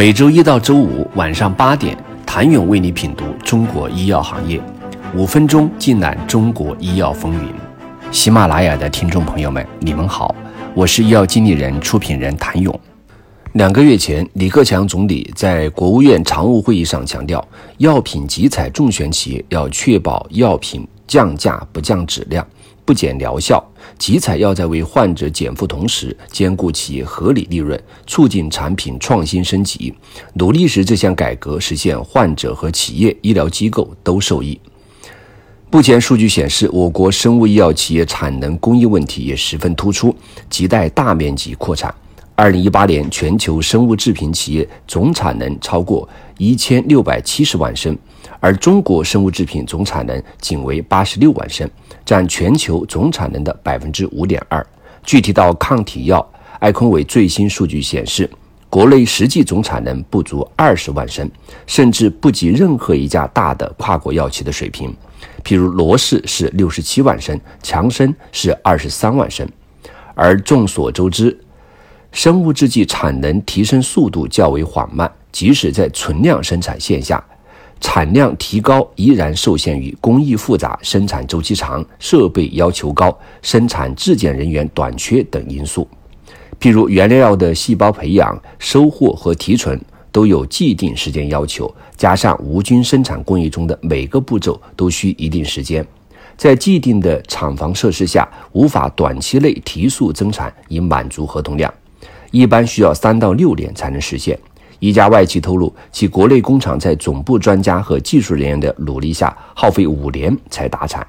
每周一到周五晚上八点，谭勇为你品读中国医药行业，五分钟尽览中国医药风云。喜马拉雅的听众朋友们，你们好，我是医药经理人、出品人谭勇。两个月前，李克强总理在国务院常务会议上强调，药品集采重选企业要确保药品降价不降质量。不减疗效，集采要在为患者减负同时，兼顾企业合理利润，促进产品创新升级，努力使这项改革实现患者和企业、医疗机构都受益。目前数据显示，我国生物医药企业产能供应问题也十分突出，亟待大面积扩产。二零一八年，全球生物制品企业总产能超过一千六百七十万升。而中国生物制品总产能仅为八十六万升，占全球总产能的百分之五点二。具体到抗体药，艾康伟最新数据显示，国内实际总产能不足二十万升，甚至不及任何一家大的跨国药企的水平。譬如罗氏是六十七万升，强生是二十三万升。而众所周知，生物制剂产能提升速度较为缓慢，即使在存量生产线下。产量提高依然受限于工艺复杂、生产周期长、设备要求高、生产质检人员短缺等因素。譬如原料药的细胞培养、收获和提纯都有既定时间要求，加上无菌生产工艺中的每个步骤都需一定时间，在既定的厂房设施下，无法短期内提速增产以满足合同量，一般需要三到六年才能实现。一家外企透露，其国内工厂在总部专家和技术人员的努力下，耗费五年才达产。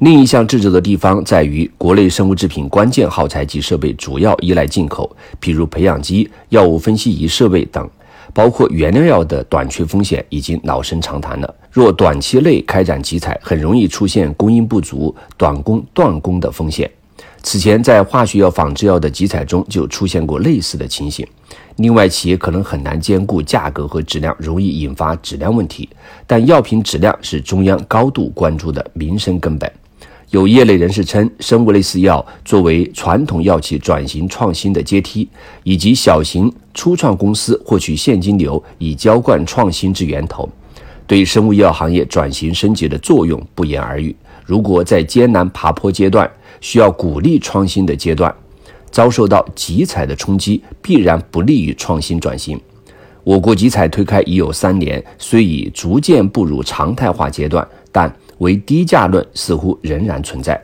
另一项掣肘的地方在于，国内生物制品关键耗材及设备主要依赖进口，譬如培养基、药物分析仪设备等，包括原料药的短缺风险已经老生常谈了。若短期内开展集采，很容易出现供应不足、短工断供的风险。此前，在化学药、仿制药的集采中就出现过类似的情形。另外，企业可能很难兼顾价格和质量，容易引发质量问题。但药品质量是中央高度关注的民生根本。有业内人士称，生物类似药作为传统药企转型创新的阶梯，以及小型初创公司获取现金流以浇灌创新之源头，对生物医药行业转型升级的作用不言而喻。如果在艰难爬坡阶段，需要鼓励创新的阶段，遭受到集采的冲击，必然不利于创新转型。我国集采推开已有三年，虽已逐渐步入常态化阶段，但为低价论似乎仍然存在。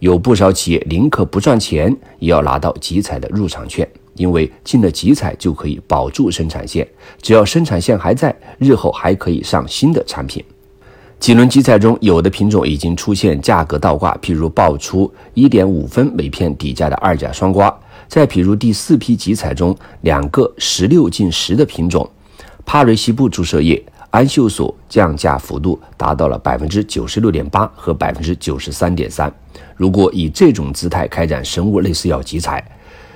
有不少企业宁可不赚钱，也要拿到集采的入场券，因为进了集采就可以保住生产线，只要生产线还在，日后还可以上新的产品。几轮集采中，有的品种已经出现价格倒挂，譬如爆出一点五分每片底价的二甲双胍；再譬如第四批集采中，两个十六进十的品种，帕瑞西布注射液、安秀索降价幅度达到了百分之九十六点八和百分之九十三点三。如果以这种姿态开展生物类似药集采，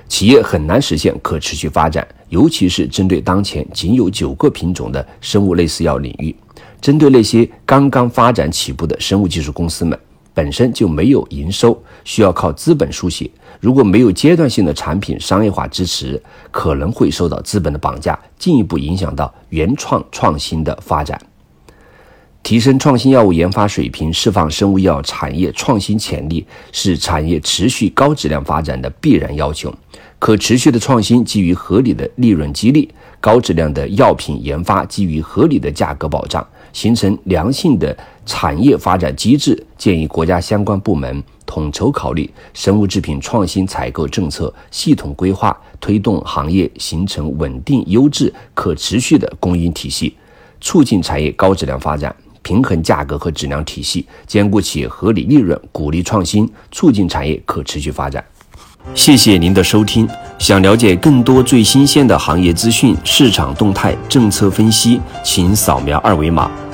企业很难实现可持续发展，尤其是针对当前仅有九个品种的生物类似药领域。针对那些刚刚发展起步的生物技术公司们，本身就没有营收，需要靠资本输血。如果没有阶段性的产品商业化支持，可能会受到资本的绑架，进一步影响到原创创新的发展。提升创新药物研发水平，释放生物药产业创新潜力，是产业持续高质量发展的必然要求。可持续的创新基于合理的利润激励，高质量的药品研发基于合理的价格保障。形成良性的产业发展机制，建议国家相关部门统筹考虑生物制品创新采购政策，系统规划推动行业形成稳定、优质、可持续的供应体系，促进产业高质量发展，平衡价格和质量体系，兼顾企业合理利润，鼓励创新，促进产业可持续发展。谢谢您的收听。想了解更多最新鲜的行业资讯、市场动态、政策分析，请扫描二维码。